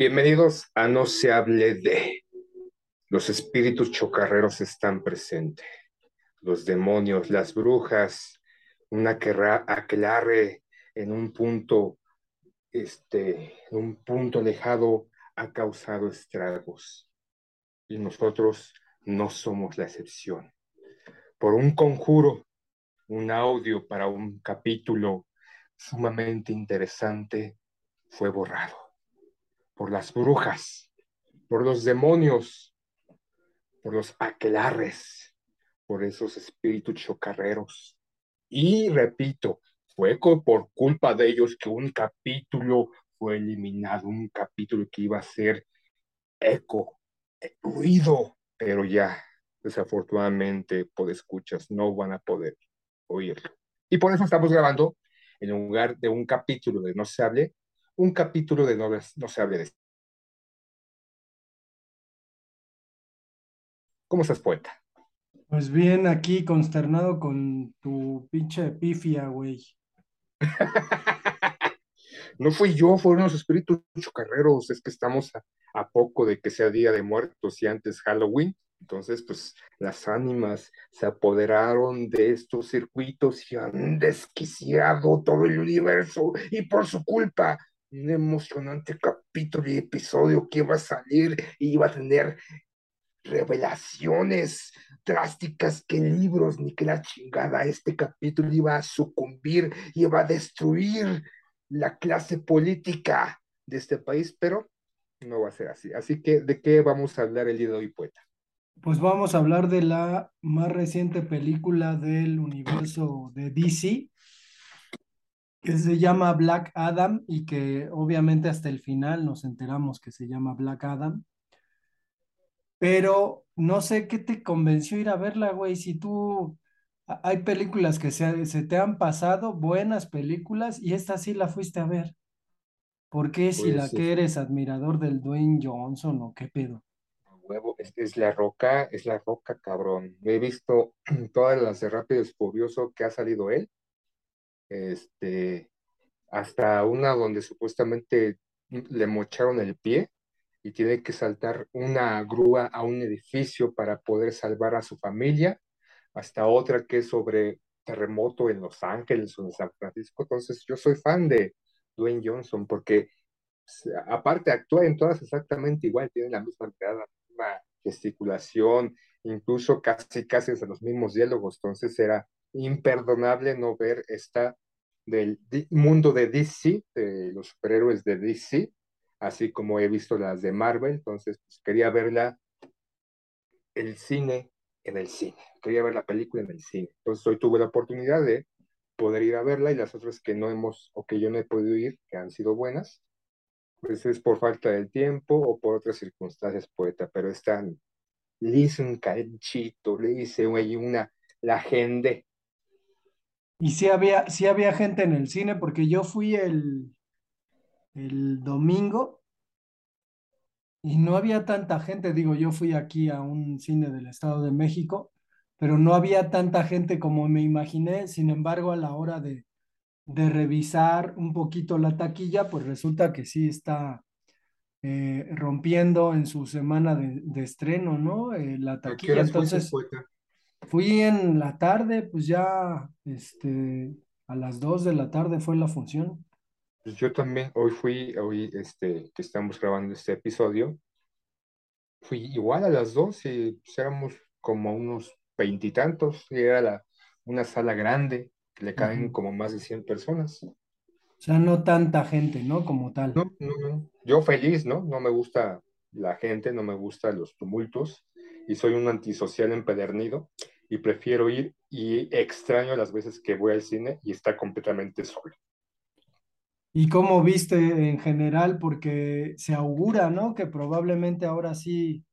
Bienvenidos a No se hable de. Los espíritus chocarreros están presentes. Los demonios, las brujas, una querrá aclare en un punto, este, un punto alejado ha causado estragos. Y nosotros no somos la excepción. Por un conjuro, un audio para un capítulo sumamente interesante fue borrado por las brujas, por los demonios, por los aquelarres, por esos espíritus chocarreros. Y repito, fue por culpa de ellos que un capítulo fue eliminado, un capítulo que iba a ser eco, eh, ruido, pero ya, desafortunadamente, por escuchas, no van a poder oírlo. Y por eso estamos grabando, en lugar de un capítulo de No se hable, un capítulo de No, no se hable de... ¿Cómo estás, poeta? Pues bien, aquí consternado con tu pinche pifia, güey. No fui yo, fueron los espíritus chocarreros. Es que estamos a, a poco de que sea Día de Muertos y antes Halloween. Entonces, pues las ánimas se apoderaron de estos circuitos y han desquiciado todo el universo. Y por su culpa, un emocionante capítulo y episodio que iba a salir y iba a tener revelaciones drásticas que libros ni que la chingada. Este capítulo iba a sucumbir, iba a destruir la clase política de este país, pero no va a ser así. Así que, ¿de qué vamos a hablar el día de hoy, poeta? Pues vamos a hablar de la más reciente película del universo de DC, que se llama Black Adam y que obviamente hasta el final nos enteramos que se llama Black Adam. Pero no sé qué te convenció ir a verla, güey. Si tú, hay películas que se, se te han pasado, buenas películas, y esta sí la fuiste a ver. ¿Por qué si la Pues, que eres admirador del Dwayne Johnson o qué pedo? Huevo, es, es la roca, es la roca, cabrón. He visto todas las de Rápido y Furioso que ha salido él. Este, hasta una donde supuestamente le mocharon el pie y tiene que saltar una grúa a un edificio para poder salvar a su familia, hasta otra que es sobre terremoto en Los Ángeles o en San Francisco. Entonces, yo soy fan de Dwayne Johnson porque s- aparte actúa en todas exactamente igual, tiene la misma mirada, la misma gesticulación, incluso casi casi hasta los mismos diálogos. Entonces, era imperdonable no ver esta del mundo de DC, de los superhéroes de DC, así como he visto las de Marvel, entonces pues, quería verla el cine en el cine, quería ver la película en el cine. Entonces hoy tuve la oportunidad de poder ir a verla y las otras que no hemos o que yo no he podido ir, que han sido buenas, pues es por falta del tiempo o por otras circunstancias, poeta, pero están, le hice un canchito, le hice una, la agenda. Y sí había, sí había gente en el cine, porque yo fui el, el domingo y no había tanta gente. Digo, yo fui aquí a un cine del Estado de México, pero no había tanta gente como me imaginé. Sin embargo, a la hora de, de revisar un poquito la taquilla, pues resulta que sí está eh, rompiendo en su semana de, de estreno, ¿no? Eh, la ¿A qué taquilla. Entonces? Fui en la tarde, pues ya, este, a las 2 de la tarde fue la función. Pues yo también, hoy fui, hoy este, que estamos grabando este episodio, fui igual a las dos y pues, éramos como unos veintitantos, y era la, una sala grande, que le caen Ujú. como más de 100 personas. O sea, no tanta gente, ¿no? Como tal. No, no, no. Yo feliz, ¿no? No me gusta la gente, no me gustan los tumultos y soy un antisocial empedernido y prefiero ir y extraño las veces que voy al cine y está completamente solo. ¿Y cómo viste en general? Porque se augura, ¿no? Que probablemente ahora sí,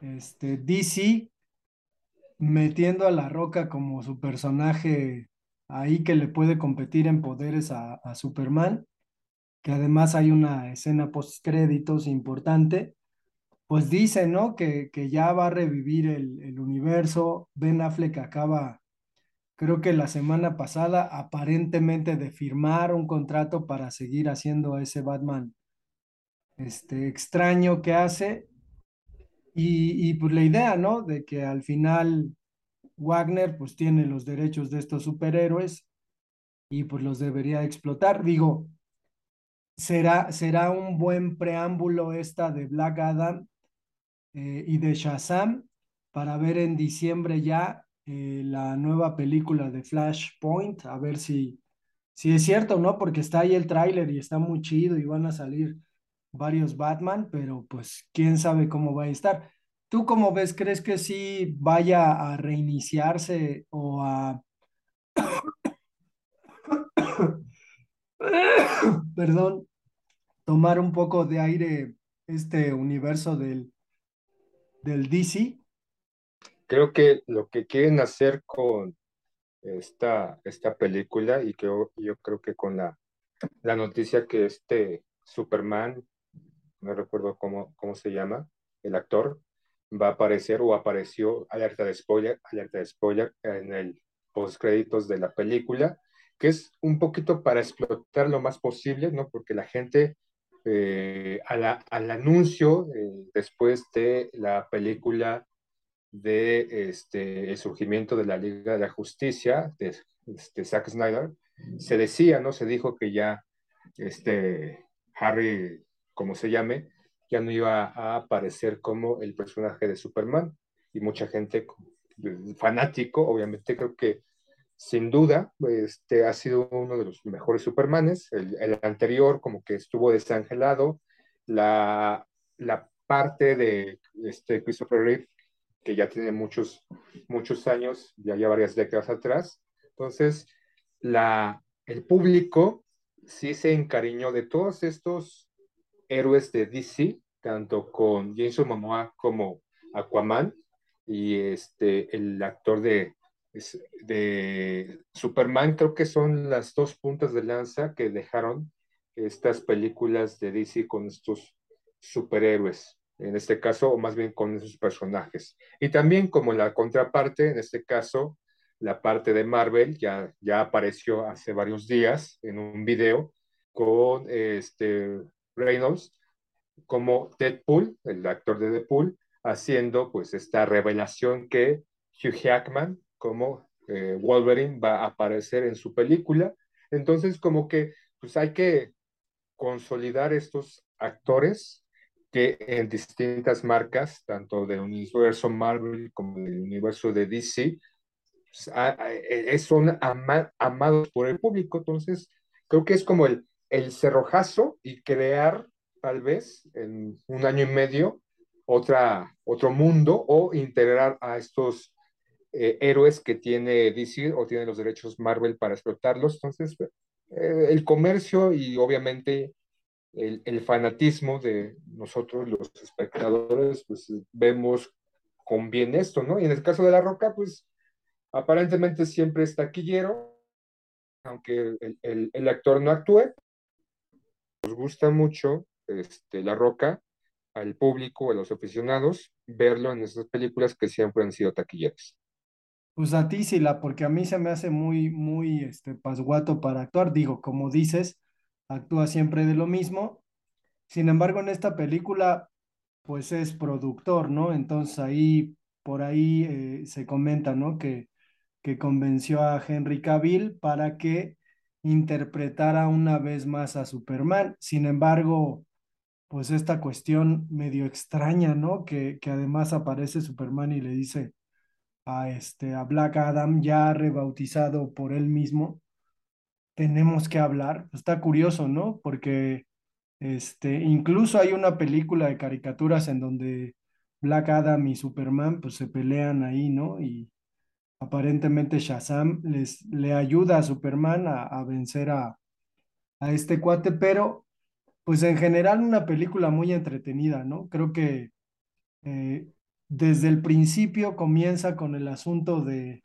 este, DC metiendo a La Roca como su personaje ahí que le puede competir en poderes a, a Superman, que además hay una escena post créditos importante, pues dice, ¿no? Que, que ya va a revivir el, el universo. Ben Affleck acaba, creo que la semana pasada, aparentemente de firmar un contrato para seguir haciendo ese Batman este, extraño que hace. Y, y pues la idea, ¿no? De que al final Wagner pues tiene los derechos de estos superhéroes y pues los debería explotar. Digo, será, será un buen preámbulo esta de Black Adam eh, y de Shazam para ver en diciembre ya eh, la nueva película de Flashpoint, a ver si, si es cierto, ¿no? Porque está ahí el tráiler y está muy chido y van a salir varios Batman, pero pues quién sabe cómo va a estar. ¿Tú cómo ves? ¿Crees que sí vaya a reiniciarse o a, perdón, tomar un poco de aire este universo del, del DC? Creo que lo que quieren hacer con esta, esta película y que yo, creo que con la, la noticia que este Superman, no recuerdo cómo, cómo se llama, el actor, va a aparecer o apareció, alerta de spoiler, alerta de spoiler, en el postcréditos de la película, que es un poquito para explotar lo más posible, ¿no? Porque la gente, eh, al anuncio, eh, después de la película de este, el surgimiento de la Liga de la Justicia, de, este, Zack Snyder, se decía, ¿no? Se dijo que ya este, Harry, como se llame, ya no iba a aparecer como el personaje de Superman. Y mucha gente fanático, obviamente creo que sin duda este ha sido uno de los mejores Supermanes. El, el anterior como que estuvo desangelado. La, la parte de este Christopher Reeve, que ya tiene muchos, muchos años, ya, ya varias décadas atrás. Entonces, la, el público sí se encariñó de todos estos héroes de DC, tanto con Jason Momoa como Aquaman y este, el actor de, de Superman, creo que son las dos puntas de lanza que dejaron estas películas de DC con estos superhéroes, en este caso, o más bien con esos personajes. Y también como la contraparte, en este caso, la parte de Marvel ya, ya apareció hace varios días en un video con este Reynolds como Deadpool, el actor de Deadpool, haciendo pues esta revelación que Hugh Jackman como eh, Wolverine va a aparecer en su película. Entonces como que pues hay que consolidar estos actores que en distintas marcas, tanto del universo Marvel como del universo de DC, pues, a, son ama, amados por el público. Entonces creo que es como el, el cerrojazo y crear tal vez en un año y medio otra, otro mundo o integrar a estos eh, héroes que tiene DC o tiene los derechos Marvel para explotarlos. Entonces, eh, el comercio y obviamente el, el, fanatismo de nosotros los espectadores, pues vemos con bien esto, ¿no? Y en el caso de La Roca, pues aparentemente siempre es taquillero, aunque el, el, el actor no actúe. Nos gusta mucho este, La Roca al público, a los aficionados, verlo en esas películas que siempre han sido taquilleras. Pues a ti, porque a mí se me hace muy, muy este, pasguato para actuar. Digo, como dices, actúa siempre de lo mismo. Sin embargo, en esta película, pues es productor, ¿no? Entonces ahí, por ahí eh, se comenta, ¿no? Que, que convenció a Henry Cavill para que interpretara una vez más a Superman. Sin embargo, pues esta cuestión medio extraña, ¿no? Que, que además aparece Superman y le dice a, este, a Black Adam, ya rebautizado por él mismo, tenemos que hablar. Está curioso, ¿no? Porque este, incluso hay una película de caricaturas en donde Black Adam y Superman pues se pelean ahí, ¿no? Y aparentemente Shazam les, le ayuda a Superman a, vencer a, a este cuate, pero pues en general una película muy entretenida, ¿no? Creo que eh, desde el principio comienza con el asunto de,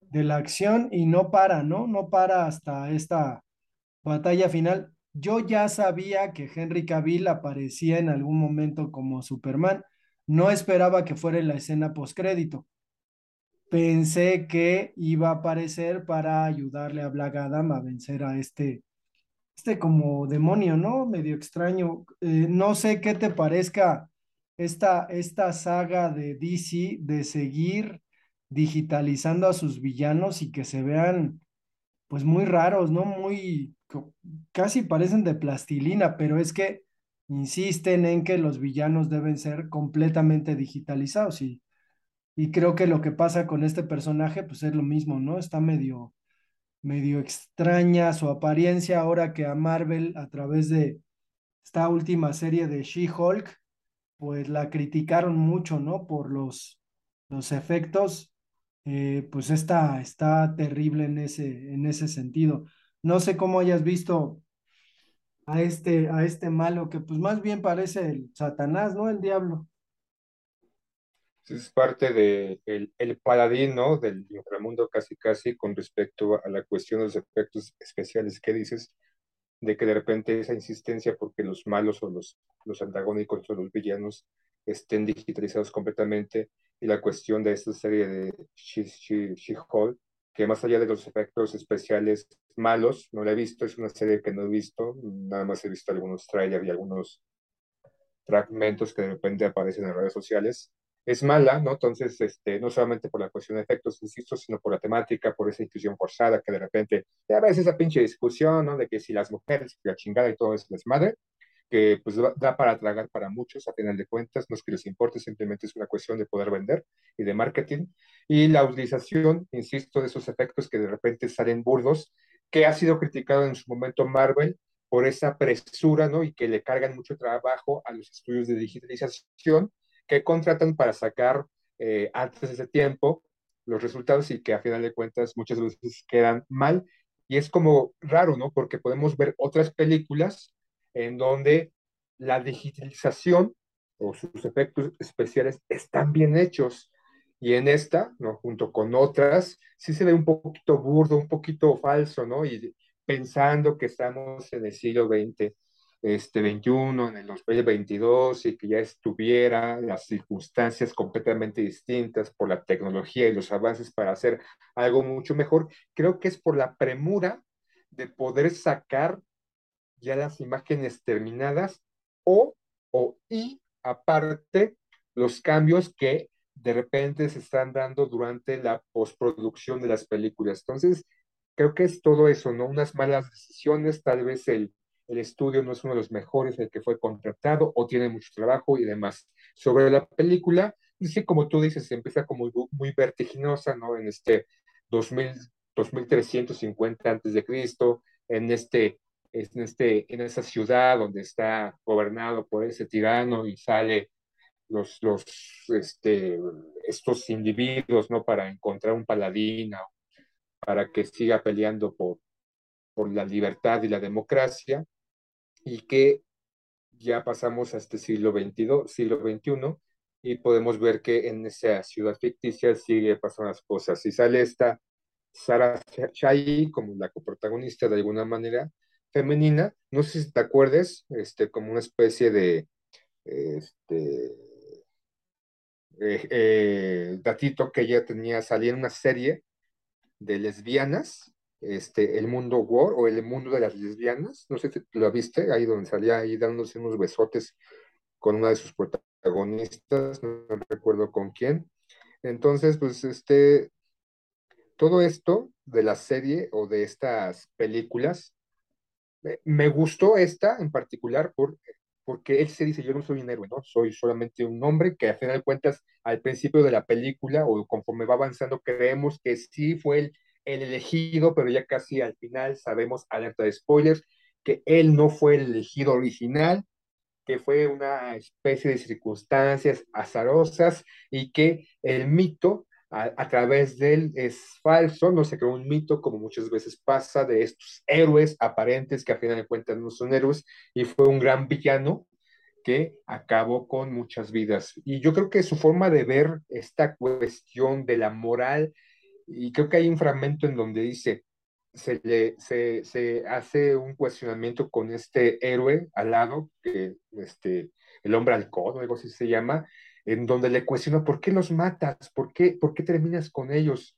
de la acción y no para, ¿no? No para hasta esta batalla final. Yo ya sabía que Henry Cavill aparecía en algún momento como Superman. No esperaba que fuera en la escena postcrédito. Pensé que iba a aparecer para ayudarle a Black Adam a vencer a este, este como demonio, ¿no? Medio extraño. Eh, no sé qué te parezca esta, esta saga de DC de seguir digitalizando a sus villanos y que se vean pues muy raros, ¿no? Muy, casi parecen de plastilina, pero es que insisten en que los villanos deben ser completamente digitalizados y, y creo que lo que pasa con este personaje pues es lo mismo, ¿no? Está medio, medio extraña su apariencia ahora que a Marvel a través de esta última serie de She-Hulk pues la criticaron mucho, ¿no? Por los, los efectos, eh, pues está, está terrible en ese, en ese sentido. No sé cómo hayas visto a este, a este malo que pues más bien parece el Satanás, ¿no? El diablo. Es parte de el, el paladín, ¿no? Del inframundo casi casi con respecto a la cuestión de los efectos especiales que dices de que de repente esa insistencia porque los malos o los, los antagónicos o los villanos estén digitalizados completamente y la cuestión de esta serie de She-Hulk, que más allá de los efectos especiales malos, no la he visto, es una serie que no he visto, nada más he visto algunos trailers y algunos fragmentos que de repente aparecen en redes sociales, es mala, ¿no? Entonces, este, no solamente por la cuestión de efectos, insisto, sino por la temática, por esa inclusión forzada que de repente, ya ves esa pinche discusión, ¿no? De que si las mujeres, la chingada y todo es desmadre, que pues da para tragar para muchos, a final de cuentas, no es que les importe, simplemente es una cuestión de poder vender y de marketing. Y la utilización, insisto, de esos efectos que de repente salen burdos, que ha sido criticado en su momento Marvel por esa presura, ¿no? Y que le cargan mucho trabajo a los estudios de digitalización que contratan para sacar eh, antes de ese tiempo los resultados y que a final de cuentas muchas veces quedan mal. Y es como raro, ¿no? Porque podemos ver otras películas en donde la digitalización o sus efectos especiales están bien hechos. Y en esta, ¿no? junto con otras, sí se ve un poquito burdo, un poquito falso, ¿no? Y pensando que estamos en el siglo XX este 21, en el 2022 y que ya estuviera las circunstancias completamente distintas por la tecnología y los avances para hacer algo mucho mejor, creo que es por la premura de poder sacar ya las imágenes terminadas o, o y aparte los cambios que de repente se están dando durante la postproducción de las películas. Entonces, creo que es todo eso, ¿no? Unas malas decisiones, tal vez el el estudio no es uno de los mejores, el que fue contratado o tiene mucho trabajo y demás. Sobre la película, pues sí, como tú dices, empieza como muy, vertiginosa, ¿no? En este 2000, 2350 antes de Cristo, en este, en este, en esa ciudad donde está gobernado por ese tirano y sale los, los, este, estos individuos, ¿no? Para encontrar un paladín, para que siga peleando por, por la libertad y la democracia y que ya pasamos a este siglo XXII, siglo XXI, y podemos ver que en esa ciudad ficticia sigue pasando las cosas. Y sale esta Sara Shai como la coprotagonista de alguna manera femenina, no sé si te acuerdes, este, como una especie de este, eh, eh, datito que ella tenía, salía en una serie de lesbianas, este, el mundo war o el mundo de las lesbianas, no sé si lo viste, ahí donde salía ahí dándose unos besotes con una de sus protagonistas, no recuerdo con quién. Entonces, pues este, todo esto de la serie o de estas películas, me gustó esta en particular por, porque él se dice, yo no soy un héroe, ¿no? Soy solamente un hombre que a final de cuentas al principio de la película o conforme va avanzando creemos que sí fue el, el elegido, pero ya casi al final sabemos, alerta de spoilers, que él no fue el elegido original, que fue una especie de circunstancias azarosas y que el mito a, través de él es falso, no se creó un mito como muchas veces pasa de estos héroes aparentes que a final de cuentas no son héroes y fue un gran villano que acabó con muchas vidas. Y yo creo que su forma de ver esta cuestión de la moral, y creo que hay un fragmento en donde dice, se, le, se, se hace un cuestionamiento con este héroe al lado, que este, el hombre alcohol, algo así se llama, en donde le cuestiona, ¿por qué los matas? ¿Por qué, ¿Por qué terminas con ellos?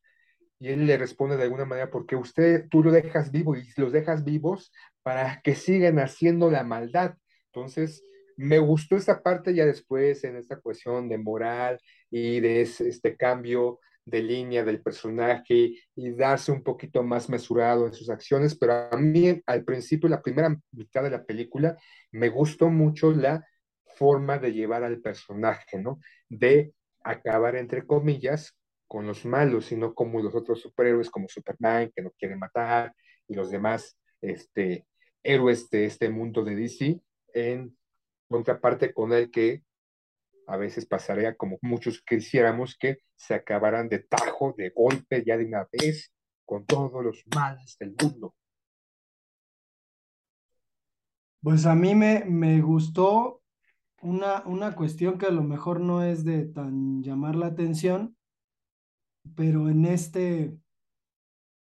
Y él le responde de alguna manera, porque usted, tú lo dejas vivo y los dejas vivos para que sigan haciendo la maldad. Entonces, me gustó esa parte ya después en esta cuestión de moral y de este cambio de línea del personaje y darse un poquito más mesurado en sus acciones, pero a mí al principio, la primera mitad de la película, me gustó mucho la forma de llevar al personaje, ¿no? De acabar, entre comillas, con los malos, sino como los otros superhéroes como Superman, que no quiere matar, y los demás este, héroes de este mundo de DC, en contraparte con el que a veces pasaría como muchos quisiéramos que se acabaran de tajo, de golpe, ya de una vez, con todos los males del mundo. Pues a mí me, me gustó una, una cuestión que a lo mejor no es de tan llamar la atención, pero en este,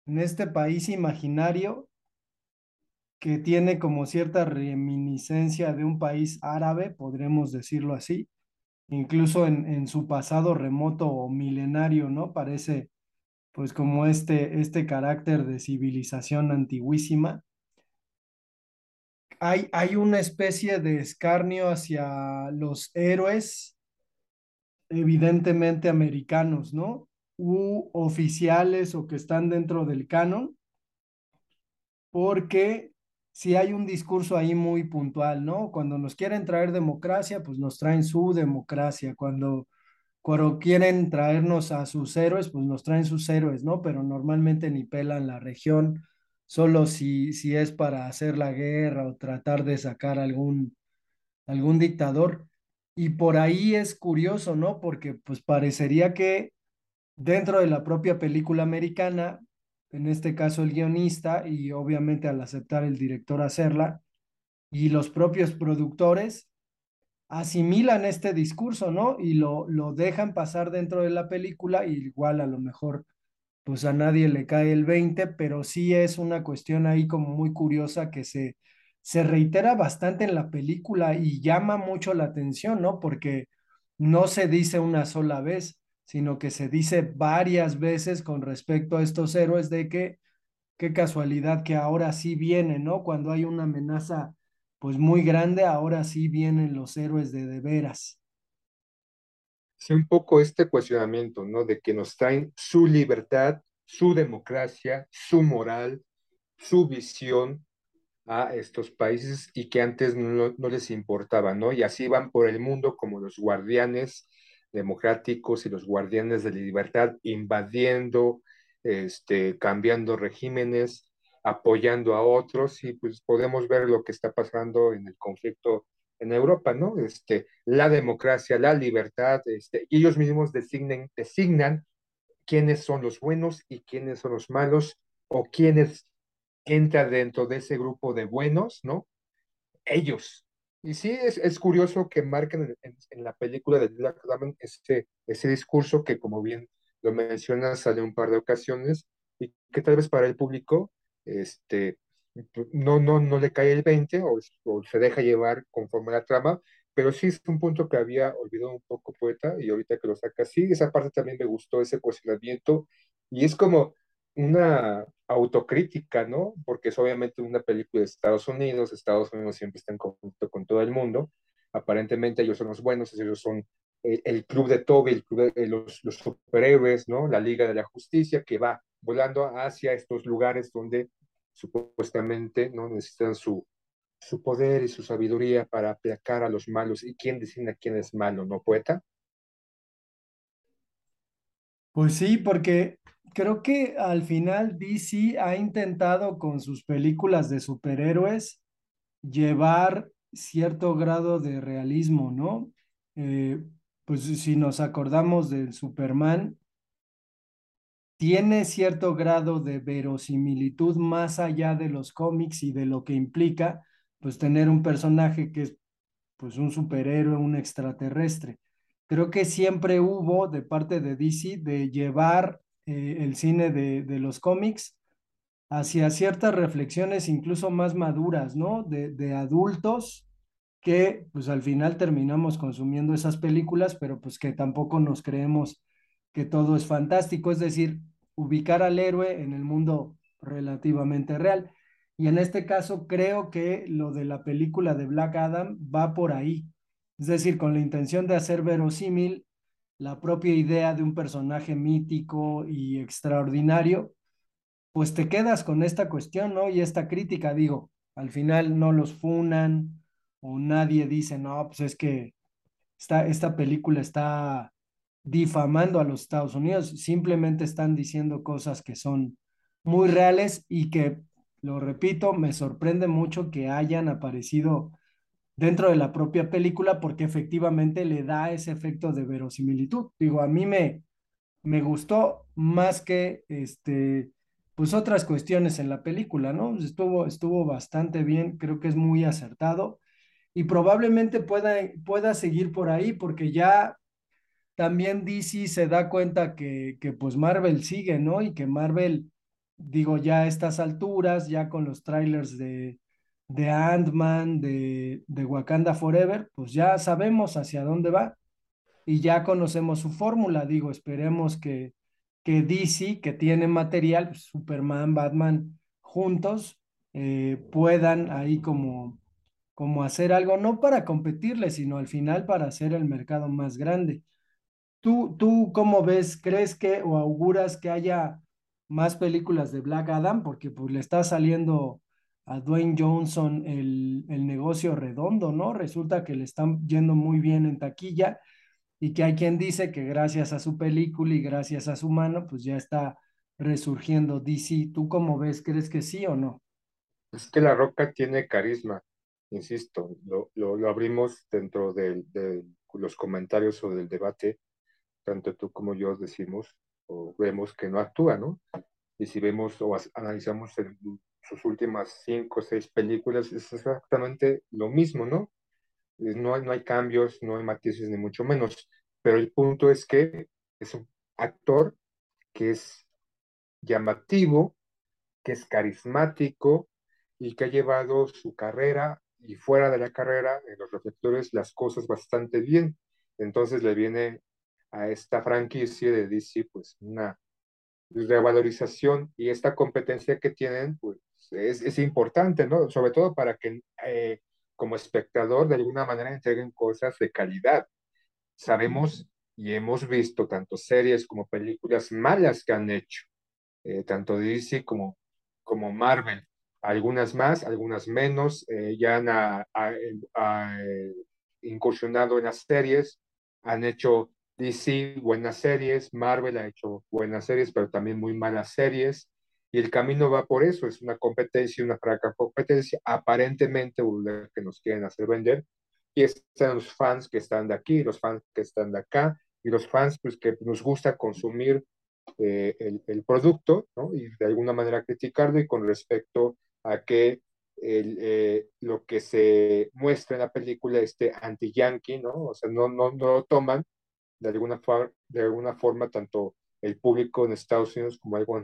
en este país imaginario que tiene como cierta reminiscencia de un país árabe, podremos decirlo así, incluso en, en su pasado remoto o milenario, ¿no? Parece pues como este, este carácter de civilización antiguísima hay, una especie de escarnio hacia los héroes, evidentemente americanos, ¿no? U oficiales o que están dentro del canon, porque si hay un discurso ahí muy puntual, ¿no? Cuando nos quieren traer democracia, pues nos traen su democracia. Cuando, cuando quieren traernos a sus héroes, pues nos traen sus héroes, ¿no? Pero normalmente ni pelan la región solo si, si es para hacer la guerra o tratar de sacar algún, algún dictador. Y por ahí es curioso, ¿no? Porque pues parecería que dentro de la propia película americana, en este caso el guionista y obviamente al aceptar el director hacerla, y los propios productores asimilan este discurso, ¿no? Y lo, lo dejan pasar dentro de la película, y igual a lo mejor pues a nadie le cae el 20, pero sí es una cuestión ahí como muy curiosa que se, se reitera bastante en la película y llama mucho la atención, ¿no? Porque no se dice una sola vez, sino que se dice varias veces con respecto a estos héroes de que qué casualidad que ahora sí vienen, ¿no? Cuando hay una amenaza pues muy grande, ahora sí vienen los héroes de de veras sí, un poco este cuestionamiento, ¿no? De que nos traen su libertad, su democracia, su moral, su visión a estos países y que antes no, les importaba, ¿no? Y así van por el mundo como los guardianes democráticos y los guardianes de la libertad, invadiendo, este, cambiando regímenes, apoyando a otros, y pues podemos ver lo que está pasando en el conflicto en Europa, ¿no? Este, la democracia, la libertad, este, ellos mismos designan quiénes son los buenos y quiénes son los malos, o quiénes entran dentro de ese grupo de buenos, ¿no? Ellos Y sí, es, es curioso que marquen en, en, la película de Black Adam ese, ese discurso que, como bien lo mencionas, sale un par de ocasiones y que tal vez para el público este, no, no, no le cae el 20 o, o se deja llevar conforme la trama, pero sí es un punto que había olvidado un poco poeta y ahorita que lo saca, sí, esa parte también me gustó, ese cuestionamiento y es como una autocrítica, ¿no? Porque es obviamente una película de Estados Unidos, Estados Unidos siempre está en conflicto con todo el mundo, aparentemente ellos son los buenos, ellos son el, club de Toby, el club de los, los, superhéroes, ¿no? La Liga de la Justicia que va volando hacia estos lugares donde supuestamente no necesitan su, su poder y su sabiduría para aplacar a los malos. ¿Y quién decide quién es malo, no poeta? Pues sí, porque creo que al final DC ha intentado con sus películas de superhéroes llevar cierto grado de realismo, ¿no? Eh, pues si nos acordamos del Superman, tiene cierto grado de verosimilitud más allá de los cómics y de lo que implica, pues tener un personaje que es pues un superhéroe, un extraterrestre. Creo que siempre hubo de parte de DC de llevar eh, el cine de, de los cómics hacia ciertas reflexiones incluso más maduras, ¿no? De, de adultos que pues al final terminamos consumiendo esas películas, pero pues que tampoco nos creemos que todo es fantástico, es decir, ubicar al héroe en el mundo relativamente real. Y en este caso creo que lo de la película de Black Adam va por ahí. Es decir, con la intención de hacer verosímil la propia idea de un personaje mítico y extraordinario, pues te quedas con esta cuestión, ¿no? Y esta crítica, digo, al final no los funan o nadie dice, no, pues es que esta, esta película está difamando a los Estados Unidos, simplemente están diciendo cosas que son muy reales y que, lo repito, me sorprende mucho que hayan aparecido dentro de la propia película porque efectivamente le da ese efecto de verosimilitud. Digo, a mí me, me gustó más que este, pues otras cuestiones en la película, ¿no? Estuvo, estuvo bastante bien, creo que es muy acertado y probablemente pueda, pueda seguir por ahí porque ya también DC se da cuenta que, que pues Marvel sigue, ¿no? Y que Marvel, digo, ya a estas alturas, ya con los trailers de, de Ant-Man, de, de Wakanda Forever, pues ya sabemos hacia dónde va y ya conocemos su fórmula. Digo, esperemos que, que DC, que tiene material, pues, Superman, Batman, juntos, eh, puedan ahí como, como hacer algo, no para competirle, sino al final para hacer el mercado más grande. ¿Tú, tú cómo ves? ¿Crees que o auguras que haya más películas de Black Adam? Porque pues le está saliendo a Dwayne Johnson el, el negocio redondo, ¿no? Resulta que le están yendo muy bien en taquilla y que hay quien dice que gracias a su película y gracias a su mano, pues ya está resurgiendo DC. ¿Tú cómo ves? ¿Crees que sí o no? Es que La Roca tiene carisma, insisto, lo, lo, abrimos dentro de, los comentarios o del debate, tanto tú como yo decimos o vemos que no actúa, ¿no? Y si vemos o analizamos el, sus últimas cinco o seis películas, es exactamente lo mismo, ¿no? No hay, no hay cambios, no hay matices, ni mucho menos. Pero el punto es que es un actor que es llamativo, que es carismático y que ha llevado su carrera y fuera de la carrera, en los reflectores, las cosas bastante bien. Entonces le viene a esta franquicia de DC, pues una revalorización y esta competencia que tienen, pues es, es importante, ¿no? Sobre todo para que eh, como espectador de alguna manera entreguen cosas de calidad. Sabemos y hemos visto tanto series como películas malas que han hecho, eh, tanto DC como, como Marvel. Algunas más, algunas menos, eh, ya han a, a, a, incursionado en las series, han hecho DC buenas series, Marvel ha hecho buenas series, pero también muy malas series. Y el camino va por eso, es una competencia, una fraca competencia, aparentemente que nos quieren hacer vender. Y están los fans que están de aquí, los fans que están de acá, y los fans pues, que nos gusta consumir eh, el, el, producto, ¿no? Y de alguna manera criticarlo y con respecto a que el, eh, lo que se muestra en la película, este anti-yankee, ¿no? O sea, no, no, no lo toman de alguna, de alguna forma tanto el público en Estados Unidos como algo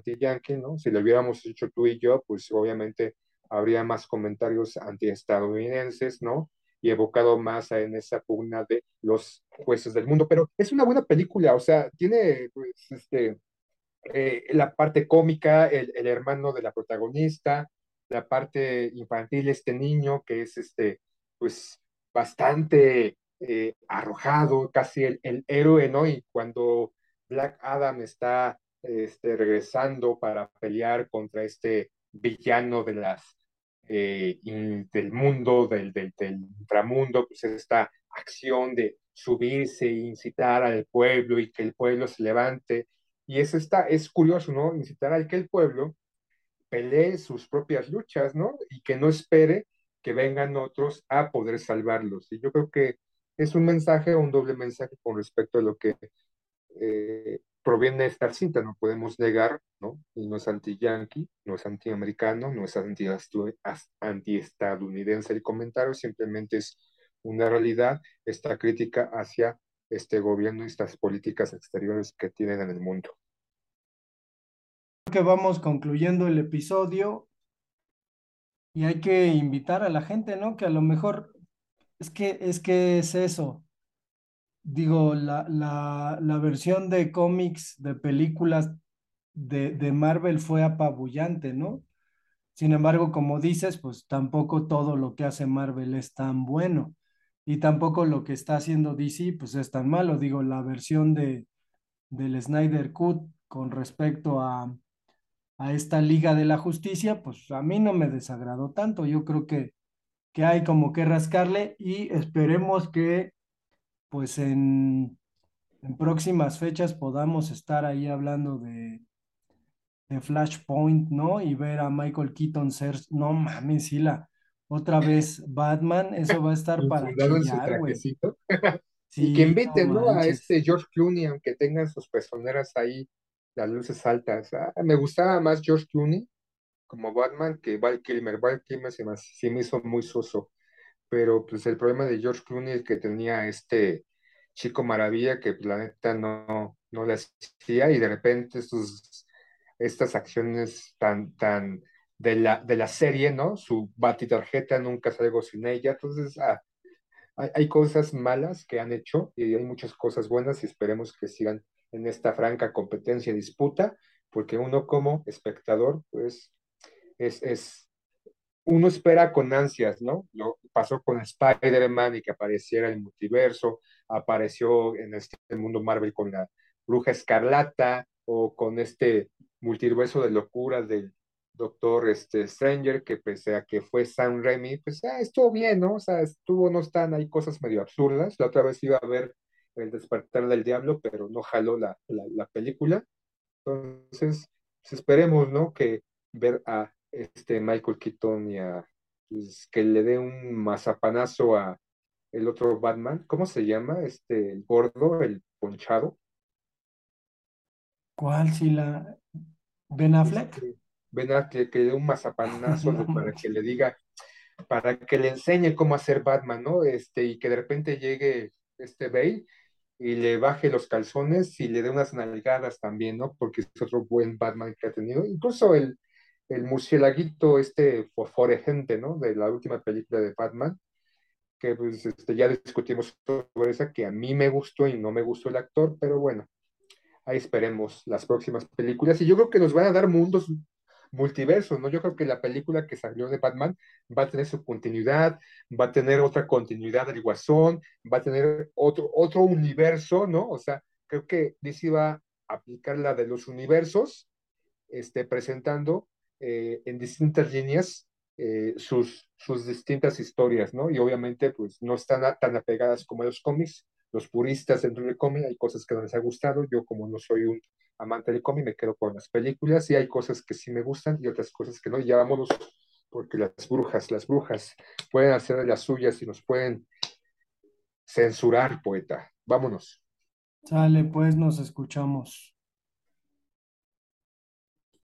anti-yankee, ¿no? Si lo hubiéramos hecho tú y yo, pues obviamente habría más comentarios anti-estadounidenses, ¿no? Y evocado más en esa pugna de los jueces del mundo. Pero es una buena película, o sea, tiene pues, este, eh, la parte cómica, el, hermano de la protagonista, la parte infantil, este niño que es este, pues bastante eh, arrojado, casi el, el, héroe, ¿no? Y cuando Black Adam está este, regresando para pelear contra este villano de las, eh, del mundo, del, del, del inframundo, pues esta acción de subirse e incitar al pueblo y que el pueblo se levante. Y eso está, es curioso, ¿no? Incitar al que el pueblo pelee sus propias luchas, ¿no? Y que no espere que vengan otros a poder salvarlos. Y yo creo que es un mensaje, un doble mensaje con respecto a lo que eh, proviene de esta cinta, no podemos negar, ¿no? Y no es anti-yankee, no es anti-americano, no es anti-estadounidense el comentario, simplemente es una realidad, esta crítica hacia este gobierno y estas políticas exteriores que tienen en el mundo que vamos concluyendo el episodio y hay que invitar a la gente, ¿no? Que a lo mejor es que es que es eso. Digo, la, la, la versión de cómics, de películas de, de Marvel fue apabullante, ¿no? Sin embargo, como dices, pues tampoco todo lo que hace Marvel es tan bueno y tampoco lo que está haciendo DC pues es tan malo. Digo, la versión de, del Snyder Cut con respecto a, a esta Liga de la Justicia, pues a mí no me desagradó tanto. Yo creo que, que hay como que rascarle y esperemos que pues en, en próximas fechas podamos estar ahí hablando de, de Flashpoint, ¿no? Y ver a Michael Keaton ser, no mames, sí, la otra vez Batman, eso va a estar para chillar, güey. y que inviten, ¿no? A este George Clooney, aunque tengan sus personeras ahí las luces altas. Ah, me gustaba más George Clooney como Batman que Val Kilmer. Val Kilmer se me, me hizo muy soso. Pero pues el problema de George Clooney es que tenía este chico maravilla que la neta no, no le hacía y de repente sus, estas acciones tan, tan de la, de la serie, ¿no? Su batitarjeta nunca salgo sin ella. Entonces, ah, hay, hay, cosas malas que han hecho y hay muchas cosas buenas y esperemos que sigan en esta franca competencia y disputa, porque uno como espectador, pues, es, es, uno espera con ansias, ¿no? Lo pasó con Spider-Man y que apareciera el multiverso, apareció en este mundo Marvel con la Bruja Escarlata o con este multiverso de locura del Doctor este, Stranger, que pese a que fue Sam Raimi, pues ah, estuvo bien, ¿no? O sea, estuvo, no están, hay cosas medio absurdas. La otra vez iba a ver el despertar del diablo, pero no jaló la, la, película. Entonces, pues esperemos, ¿no? Que ver a este Michael Keaton y a pues, que le dé un mazapanazo a el otro Batman. ¿Cómo se llama? Este, el gordo, el ponchado. ¿Cuál? Si la Ben Affleck. Este, ben Affleck, que le dé un mazapanazo para que le diga, para que le enseñe cómo hacer Batman, ¿no? Este, y que de repente llegue este Bale y le baje los calzones y le dé unas nalgadas también, ¿no? Porque es otro buen Batman que ha tenido. Incluso el, el murcielaguito este fosforescente, ¿no? De la última película de Batman, que pues este, ya discutimos sobre esa, que a mí me gustó y no me gustó el actor, pero bueno, ahí esperemos las próximas películas. Y yo creo que nos van a dar mundos multiverso, ¿no? Yo creo que la película que salió de Batman va a tener su continuidad, va a tener otra continuidad del Guasón, va a tener otro, otro universo, ¿no? O sea, creo que DC va a aplicar la de los universos, este, presentando eh, en distintas líneas eh, sus, sus distintas historias, ¿no? Y obviamente, pues, no están tan apegadas como los cómics, los puristas dentro del cómic, hay cosas que no les ha gustado, yo como no soy un amante del cómic, me quedo con las películas y hay cosas que sí me gustan y otras cosas que no, y ya vámonos, porque las brujas, las brujas pueden hacer las suyas y nos pueden censurar, poeta. Vámonos. Sale, pues nos escuchamos.